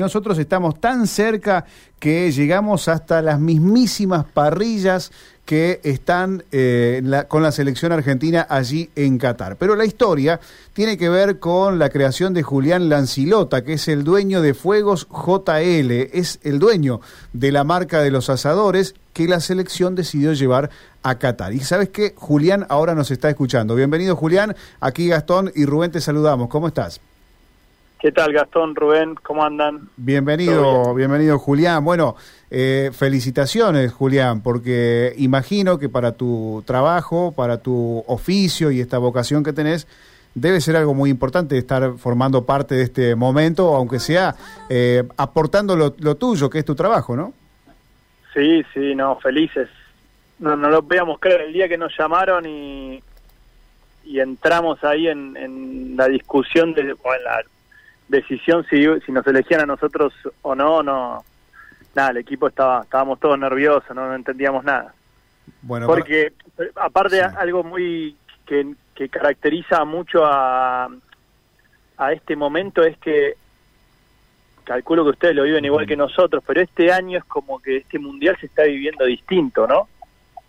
Nosotros estamos tan cerca que llegamos hasta las mismísimas parrillas que están eh, con la selección argentina allí en Qatar. Pero la historia tiene que ver con la creación de Julián Lancilota, que es el dueño de Fuegos JL, es el dueño de la marca de los asadores que la selección decidió llevar a Qatar. Y sabes que Julián ahora nos está escuchando. Bienvenido Julián, aquí Gastón y Rubén te saludamos. ¿Cómo estás? ¿Qué tal, Gastón, Rubén? ¿Cómo andan? Bienvenido, bienvenido, Julián. Bueno, eh, felicitaciones, Julián, porque imagino que para tu trabajo, para tu oficio y esta vocación que tenés, debe ser algo muy importante estar formando parte de este momento, aunque sea eh, aportando lo, tuyo, que es tu trabajo, ¿no? Sí, sí, no, felices. No, no lo veamos creer el día que nos llamaron y, y entramos ahí en, en la discusión de, bueno, la, decisión si, si nos elegían a nosotros o no, no, nada, el equipo estaba, estábamos todos nerviosos, no, entendíamos nada. Bueno, porque aparte algo muy que, que caracteriza mucho a, a este momento es que calculo que ustedes lo viven igual que nosotros, pero este año es como que este mundial se está viviendo distinto, ¿no?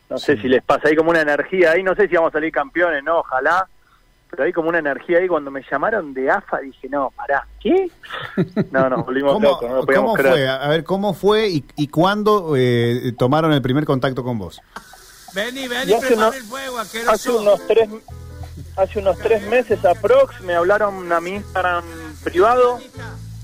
No sé si les pasa, hay como una energía ahí, no sé si vamos a salir campeones, ¿no? Ojalá, pero hay como una energía ahí. Cuando me llamaron de AFA dije, no, pará, ¿qué? No, nos volvimos locos, no lo podíamos ¿cómo Fue? A ver, ¿cómo fue y, y cuándo eh, tomaron el primer contacto con vos? Vení, vení, hace, unos, el fuego, hace unos tres hace unos tres meses aprox me hablaron a mi Instagram privado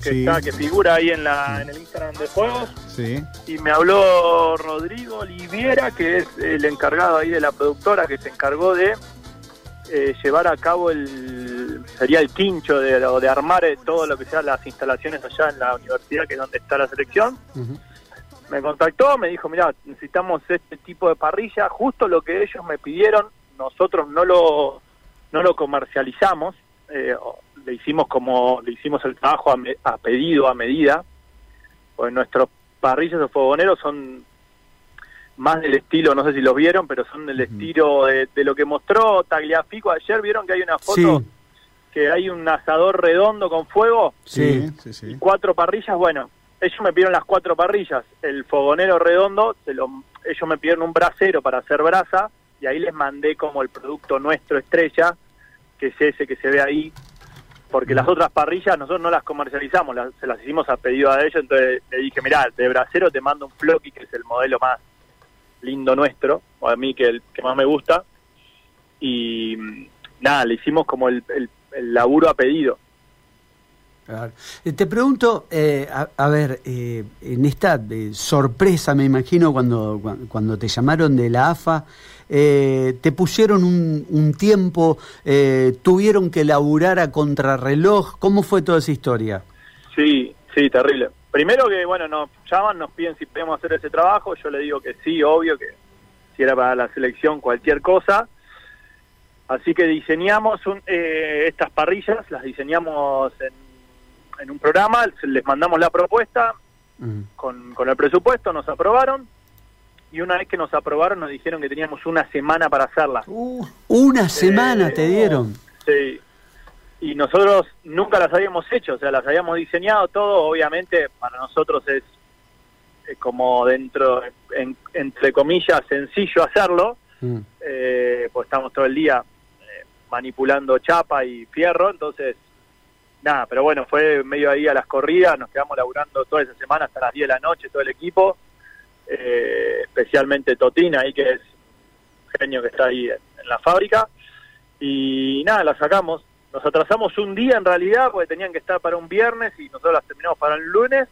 que está que figura ahí en la en el Instagram de juegos sí. y me habló Rodrigo Oliviera que es el encargado ahí de la productora que se encargó de eh, llevar a cabo el sería el quincho de, de armar eh, todo lo que sea las instalaciones allá en la universidad que es donde está la selección. Me contactó me dijo mira necesitamos este tipo de parrilla justo lo que ellos me pidieron nosotros no lo no lo comercializamos eh, le hicimos como le hicimos el trabajo a, a pedido a medida pues nuestros parrillas o fogoneros son más del estilo, no sé si los vieron, pero son del estilo de, lo que mostró Tagliafico ayer. ¿Vieron que hay una foto? Que hay un asador redondo con fuego sí, sí, sí. y cuatro parrillas. Bueno, ellos me pidieron las cuatro parrillas. El fogonero redondo, se lo, ellos me pidieron un brasero para hacer brasa y ahí les mandé como el producto nuestro estrella, que es ese que se ve ahí. Porque las otras parrillas nosotros no las comercializamos, se las hicimos a pedido a ellos. Entonces le dije, mira, de brasero te mando un Flocky, que es el modelo más lindo nuestro, o a mí que el que más me gusta, y nada, le hicimos como el, el, laburo a pedido. Eh, te pregunto, eh, a, ver, eh, en esta sorpresa, me imagino, cuando, cuando te llamaron de la AFA, te pusieron un, un tiempo, tuvieron que laburar a contrarreloj, ¿cómo fue toda esa historia? Sí, sí, terrible primero que, bueno, nos llaman, nos piden si podemos hacer ese trabajo, yo le digo que sí, obvio, que si era para la selección cualquier cosa. Así que diseñamos eh, estas parrillas, las diseñamos en, un programa, les mandamos la propuesta con, con el presupuesto, nos aprobaron y una vez que nos aprobaron nos dijeron que teníamos una semana para hacerla. Uh, una semana te dieron. Sí, y nosotros nunca las habíamos hecho, o sea, las habíamos diseñado todo, obviamente para nosotros es, como dentro, entre comillas, sencillo hacerlo, mm. eh, pues estamos todo el día eh, manipulando chapa y fierro, entonces, nada, pero bueno, fue medio ahí a las corridas, nos quedamos laburando toda esa semana hasta las 10 de la noche, todo el equipo, eh, especialmente Totina, ahí que es genio que está ahí en la fábrica, y nada, la sacamos, nos atrasamos un día en realidad porque tenían que estar para un viernes y nosotros las terminamos para el lunes,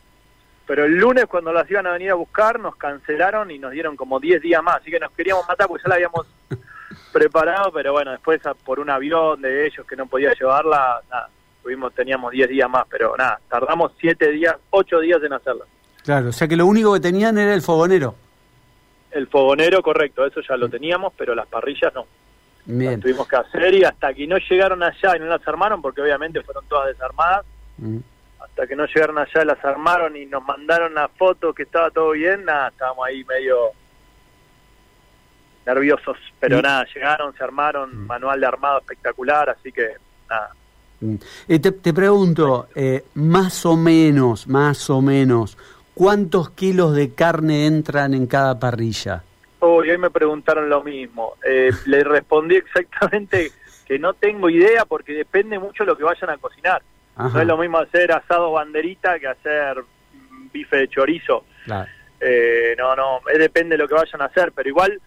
pero el lunes cuando las iban a venir a buscar nos cancelaron y nos dieron como 10 días más, así que nos queríamos matar porque ya la habíamos preparado, pero bueno, después por un avión de ellos que no podía llevarla, nada, tuvimos, teníamos 10 días más, pero nada, tardamos 7 días, 8 días en hacerla. Claro, o sea que lo único que tenían era el fogonero. El fogonero, correcto, eso ya lo teníamos, pero las parrillas no. Bien. tuvimos que hacer y hasta que no llegaron allá y no las armaron, porque obviamente fueron todas desarmadas, mm. hasta que no llegaron allá las armaron y nos mandaron la foto que estaba todo bien, nada, estábamos ahí medio nerviosos, pero nada, llegaron, se armaron, mm. manual de armado espectacular, así que nada. Mm. te, te, pregunto, más o menos, más o menos, ¿cuántos kilos de carne entran en cada parrilla? Oh, y hoy me preguntaron lo mismo. le respondí exactamente que no tengo idea porque depende mucho de lo que vayan a cocinar. No es lo mismo hacer asado banderita que hacer bife de chorizo. Eh, no, no, depende de lo que vayan a hacer, pero igual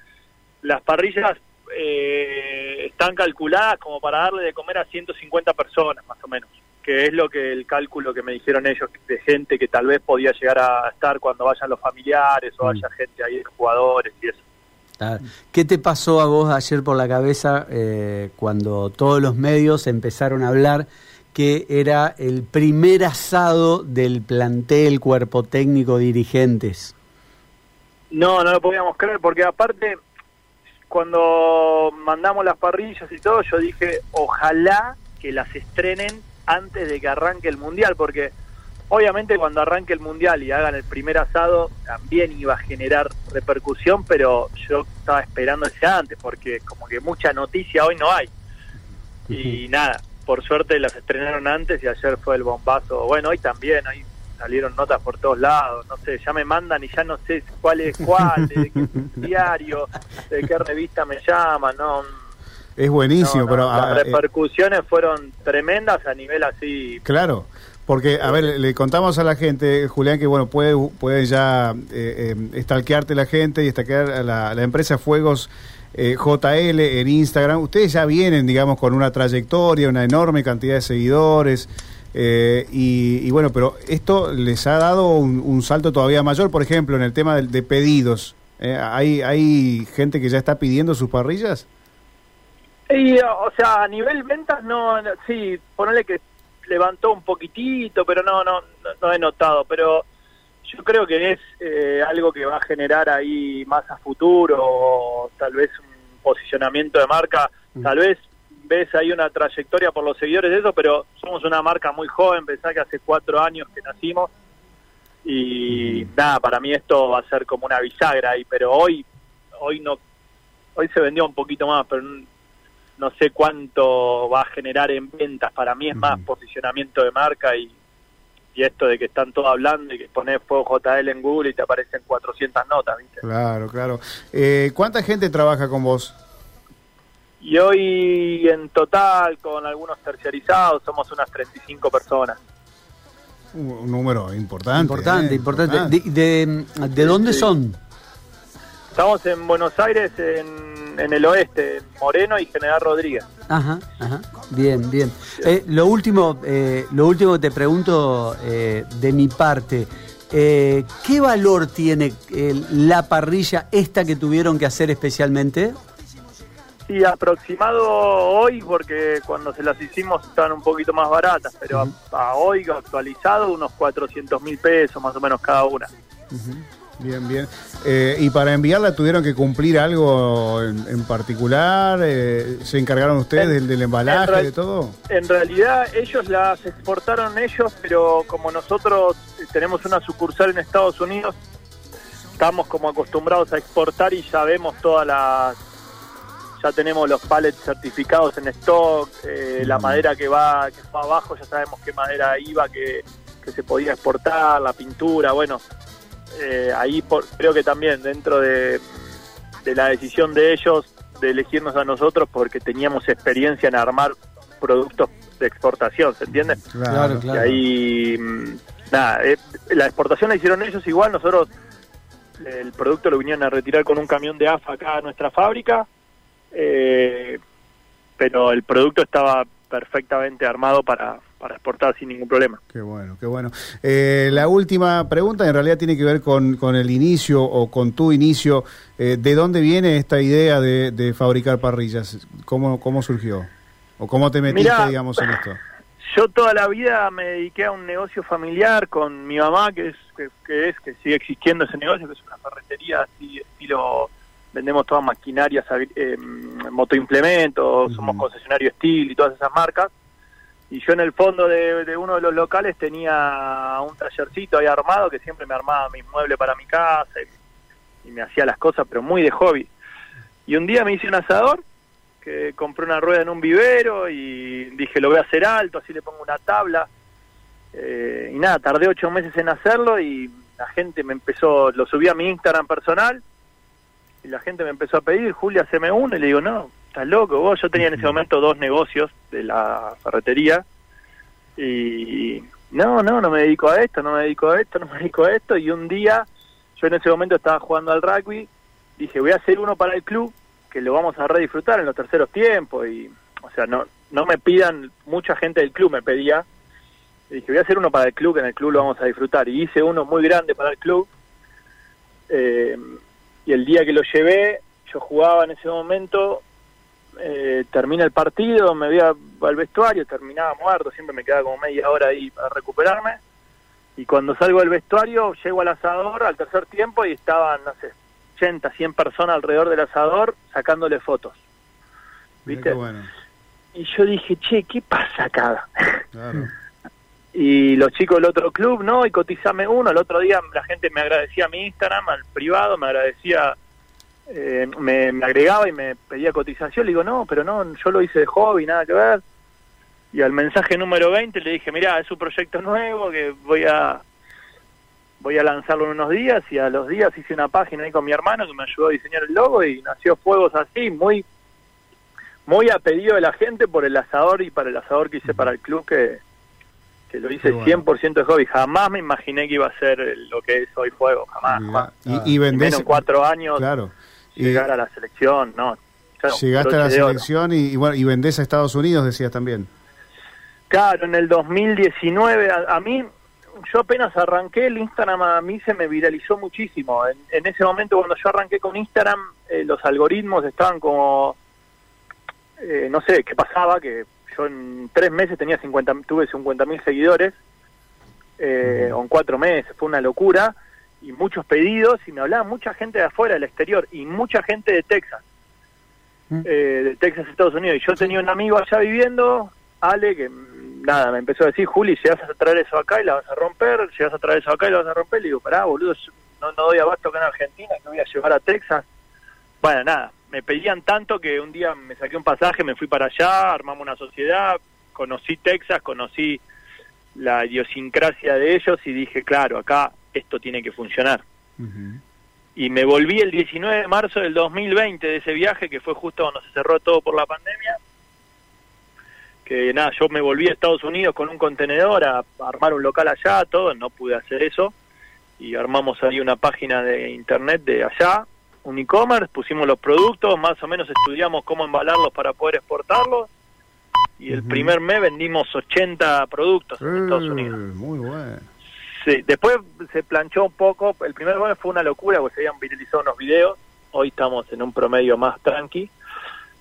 las parrillas eh, están calculadas como para darle de comer a 150 personas, más o menos, que es lo que el cálculo que me dijeron ellos de gente que tal vez podía llegar a estar cuando vayan los familiares o haya gente ahí, jugadores y eso. ¿Qué te pasó a vos ayer por la cabeza eh, cuando todos los medios empezaron a hablar que era el primer asado del plantel, cuerpo técnico, dirigentes? No, no lo podíamos creer, porque aparte, cuando mandamos las parrillas y todo, yo dije, ojalá que las estrenen antes de que arranque el Mundial, porque Obviamente cuando arranque el mundial y hagan el primer asado también iba a generar repercusión, pero yo estaba esperando ese antes porque como que mucha noticia hoy no hay. Y nada, por suerte las estrenaron antes y ayer fue el bombazo. Bueno, hoy también, hoy salieron notas por todos lados, no sé, ya me mandan y ya no sé cuál es cuál, de qué diario, de qué revista me llaman, no es buenísimo, pero las ah, eh, repercusiones fueron tremendas a nivel así. Claro. Porque, a ver, le contamos a la gente, Julián, que bueno, puede, puede ya eh, eh la gente y estalquear a la, empresa Fuegos eh, JL en Instagram. Ustedes ya vienen, digamos, con una trayectoria, una enorme cantidad de seguidores. Eh, y, bueno, pero esto les ha dado un, salto todavía mayor, por ejemplo, en el tema de, pedidos. ¿hay, ¿Hay gente que ya está pidiendo sus parrillas? Y, o sea, a nivel ventas, no, sí, ponele que levantó un poquitito, pero no, no, no, he notado. Pero yo creo que es eh, algo que va a generar ahí más a futuro, tal vez un posicionamiento de marca, mm. tal vez ves ahí una trayectoria por los seguidores de eso, pero somos una marca muy joven, pensá que hace cuatro años que nacimos y mm. nada, para mí esto va a ser como una bisagra ahí, pero hoy, hoy no, hoy se vendió un poquito más, pero no sé cuánto va a generar en ventas. Para mí es más posicionamiento de marca y, y esto de que están todos hablando y que pones Fuego JL en Google y te aparecen 400 notas, ¿viste? Claro, claro. Eh, ¿Cuánta gente trabaja con vos? Y hoy en total, con algunos terciarizados, somos unas 35 personas. Un, número importante. Importante, ¿eh? importante. ¿De, de, dónde son? Estamos en Buenos Aires, en en el oeste, Moreno y General Rodríguez. Ajá, ajá. Bien, bien. Eh, lo último, eh, lo último que te pregunto eh, de mi parte. ¿Qué valor tiene la parrilla esta que tuvieron que hacer especialmente? Sí, aproximado hoy, porque cuando se las hicimos estaban un poquito más baratas, pero a, hoy actualizado unos 400 mil pesos más o menos cada una. Bien, bien. Eh, ¿Y para enviarla tuvieron que cumplir algo en, particular? Eh, ¿Se encargaron ustedes del, embalaje, de todo? En realidad ellos las exportaron ellos, pero como nosotros tenemos una sucursal en Estados Unidos, estamos como acostumbrados a exportar y ya vemos todas las... Ya tenemos los pallets certificados en stock, eh, la madera que va, que va abajo, ya sabemos qué madera iba, que, que se podía exportar, la pintura, bueno eh, ahí creo que también dentro de, la decisión de ellos de elegirnos a nosotros porque teníamos experiencia en armar productos de exportación, ¿se entiende? Claro, claro. Y ahí, mm, nada, eh, la exportación la hicieron ellos igual, nosotros el producto lo vinieron a retirar con un camión de AFA acá a nuestra fábrica, eh, pero el producto estaba perfectamente armado para, para exportar sin ningún problema. Qué bueno, qué bueno. Eh, la última pregunta en realidad tiene que ver con, con el inicio o con tu inicio. Eh, ¿De dónde viene esta idea de, fabricar parrillas? ¿Cómo, ¿Cómo surgió? ¿O cómo te metiste, digamos, en esto? Yo toda la vida me dediqué a un negocio familiar con mi mamá, que es que, es que sigue existiendo ese negocio, que es una ferretería así estilo vendemos todas maquinarias, eh, motoimplementos, somos concesionario Steel y todas esas marcas y yo en el fondo de, uno de los locales tenía un tallercito ahí armado que siempre me armaba mis muebles para mi casa y, me hacía las cosas, pero muy de hobby. Y un día me hice un asador que compré una rueda en un vivero y dije lo voy a hacer alto, así le pongo una tabla. Eh, y nada, tardé ocho meses en hacerlo y la gente me empezó, lo subí a mi Instagram personal y la gente me empezó a pedir, Julia, haceme uno y le digo, no, estás loco, vos, yo tenía en ese momento dos negocios de la ferretería y no, no, no me dedico a esto, no me dedico a esto, no me dedico a esto y un día yo en ese momento estaba jugando al rugby, dije, voy a hacer uno para el club que lo vamos a redisfrutar en los terceros tiempos y, o sea, no, no me pidan, mucha gente del club me pedía, y dije, voy a hacer uno para el club, que en el club lo vamos a disfrutar, y hice uno muy grande para el club, eh, y el día que lo llevé, yo jugaba en ese momento, eh, termina el partido, me voy al vestuario, terminaba muerto, siempre me quedaba como media hora ahí para recuperarme, y cuando salgo del vestuario, llego al asador al tercer tiempo y estaban, no sé, 80, 100 personas alrededor del asador sacándole fotos. ¿Viste? Y yo dije, che, ¿qué pasa acá? y los chicos del otro club, no, y cotizame uno. El otro día la gente me agradecía a mi Instagram, al privado, me agradecía, eh, me, agregaba y me pedía cotización. Le digo, no, pero no, yo lo hice de hobby, nada que ver. Y al mensaje número 20 le dije, mira, es un proyecto nuevo que voy a voy a lanzarlo en unos días y a los días hice una página ahí con mi hermano que me ayudó a diseñar el logo y nació Fuegos así, muy muy a pedido de la gente por el asador y para el asador que hice para el club que, que lo hice 100% de hobby. Jamás me imaginé que iba a ser lo que es hoy Fuego, jamás. Y, vendés... en cuatro años claro. llegar a la selección, no. Llegaste a la selección y, bueno, y vendés a Estados Unidos, decías también. Claro, en el 2019, a mí yo apenas arranqué el Instagram a mí se me viralizó muchísimo. En, ese momento cuando yo arranqué con Instagram, eh, los algoritmos estaban como, eh, no sé qué pasaba, que yo en tres meses tenía 50, tuve 50 mil seguidores, eh, o en cuatro meses, fue una locura, y muchos pedidos, y me hablaba mucha gente de afuera, del exterior, y mucha gente de Texas, de Texas, Estados Unidos. Y yo tenía un amigo allá viviendo, Ale, que nada, me empezó a decir, Juli, si vas a traer eso acá y la vas a romper, si vas a traer eso acá y la vas a romper, le digo, pará, boludo, no, no doy abasto acá en Argentina, que voy a llevar a Texas. Bueno, nada, me pedían tanto que un día me saqué un pasaje, me fui para allá, armamos una sociedad, conocí Texas, conocí la idiosincrasia de ellos y dije, claro, acá esto tiene que funcionar. Y me volví el 19 de marzo del 2020 de ese viaje, que fue justo cuando se cerró todo por la pandemia, que nada, yo me volví a Estados Unidos con un contenedor a, armar un local allá, todo, no pude hacer eso, y armamos ahí una página de internet de allá, un e-commerce, pusimos los productos, más o menos estudiamos cómo embalarlos para poder exportarlos, y el primer mes vendimos 80 productos en Estados eh, Unidos. Muy bueno. Sí, después se planchó un poco, el primer mes fue una locura, porque se habían viralizado unos videos, hoy estamos en un promedio más tranqui,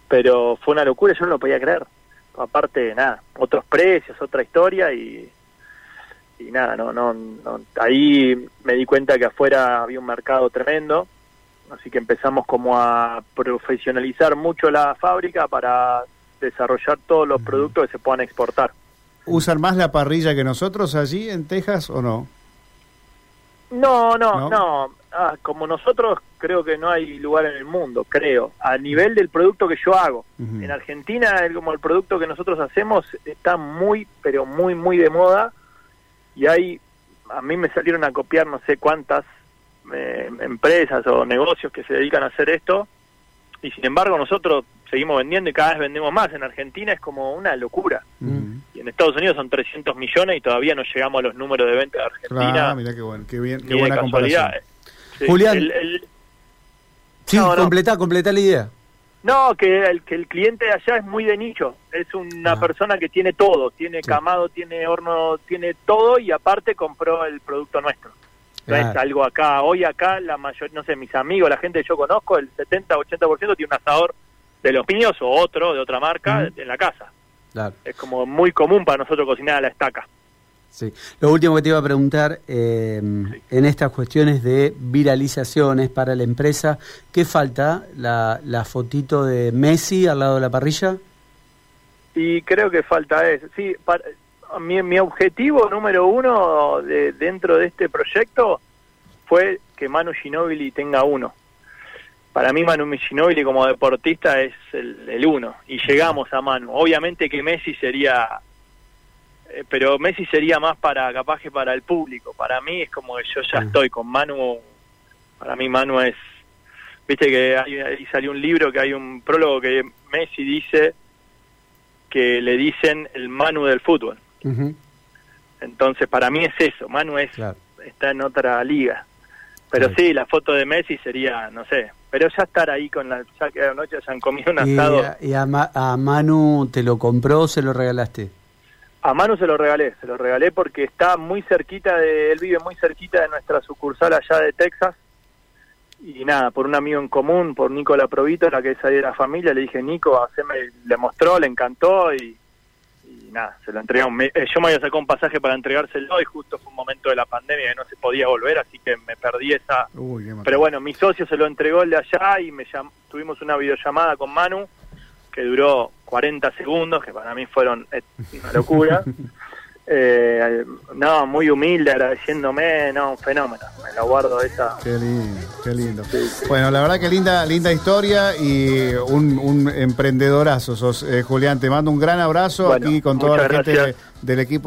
pero fue una locura, yo no lo podía creer. Aparte, nada, otros precios, otra historia y, y nada, no, no, ahí me di cuenta que afuera había un mercado tremendo, así que empezamos como a profesionalizar mucho la fábrica para desarrollar todos los productos que se puedan exportar. ¿Usan más la parrilla que nosotros allí en Texas o no? No, no, no. Ah, como nosotros creo que no hay lugar en el mundo, creo, a nivel del producto que yo hago. En Argentina, como el producto que nosotros hacemos está muy, pero muy, muy de moda y hay, a mí me salieron a copiar no sé cuántas eh, empresas o negocios que se dedican a hacer esto y sin embargo nosotros seguimos vendiendo y cada vez vendemos más. En Argentina es como una locura. Y en Estados Unidos son 300 millones y todavía no llegamos a los números de venta de Argentina. Ah, mira qué, bueno, qué, bien, qué buena comparación. Julián, sí, completa, completa la idea. No, que el, que el cliente de allá es muy de nicho. Es una ah. persona que tiene todo. Tiene camado, tiene horno, tiene todo y aparte compró el producto nuestro. No es algo acá. Hoy acá, la mayor, no sé, mis amigos, la gente que yo conozco, el 70-80% tiene un asador de los míos o otro de otra marca en la casa. Es como muy común para nosotros cocinar a la estaca. Sí. Lo último que te iba a preguntar, em, en estas cuestiones de viralizaciones para la empresa, ¿qué falta? ¿La, la fotito de Messi al lado de la parrilla? Y creo que falta eso. Sí, mi, mi objetivo número uno de, dentro de este proyecto fue que Manu Ginóbili tenga uno. para mí Manu Micinobili como deportista es el, uno y llegamos a Manu. Obviamente que Messi sería, eh, pero Messi sería más para capaz que para el público. Para mí es como que yo ya estoy con Manu. Para mí Manu es, viste que ahí salió un libro que hay un prólogo que Messi dice que le dicen el Manu del fútbol. Entonces para mí es eso. Manu es está en otra liga. Pero sí, la foto de Messi sería, no sé, pero ya estar ahí con la, ya que anoche se han comido un asado. ¿Y, a, Manu te lo compró o se lo regalaste? A Manu se lo regalé, se lo regalé porque está muy cerquita de, él vive muy cerquita de nuestra sucursal allá de Texas. Y nada, por un amigo en común, por Nicola Provito, la que es ahí de la familia, le dije, Nico, haceme, le mostró, le encantó y nada, se lo entregamos. Eh, yo me había sacado un pasaje para entregárselo y justo fue un momento de la pandemia que no se podía volver, así que me perdí esa. Pero bueno, mi socio se lo entregó el de allá y me tuvimos una videollamada con Manu que duró 40 segundos, que para mí fueron eh, una locura. Eh, no, muy humilde, agradeciéndome, no, un fenómeno. Me lo guardo esa. Qué lindo, qué lindo. Bueno, la verdad que linda, linda historia y un, un emprendedorazo sos, eh, Julián. Te mando un gran abrazo aquí con toda la gente del equipo.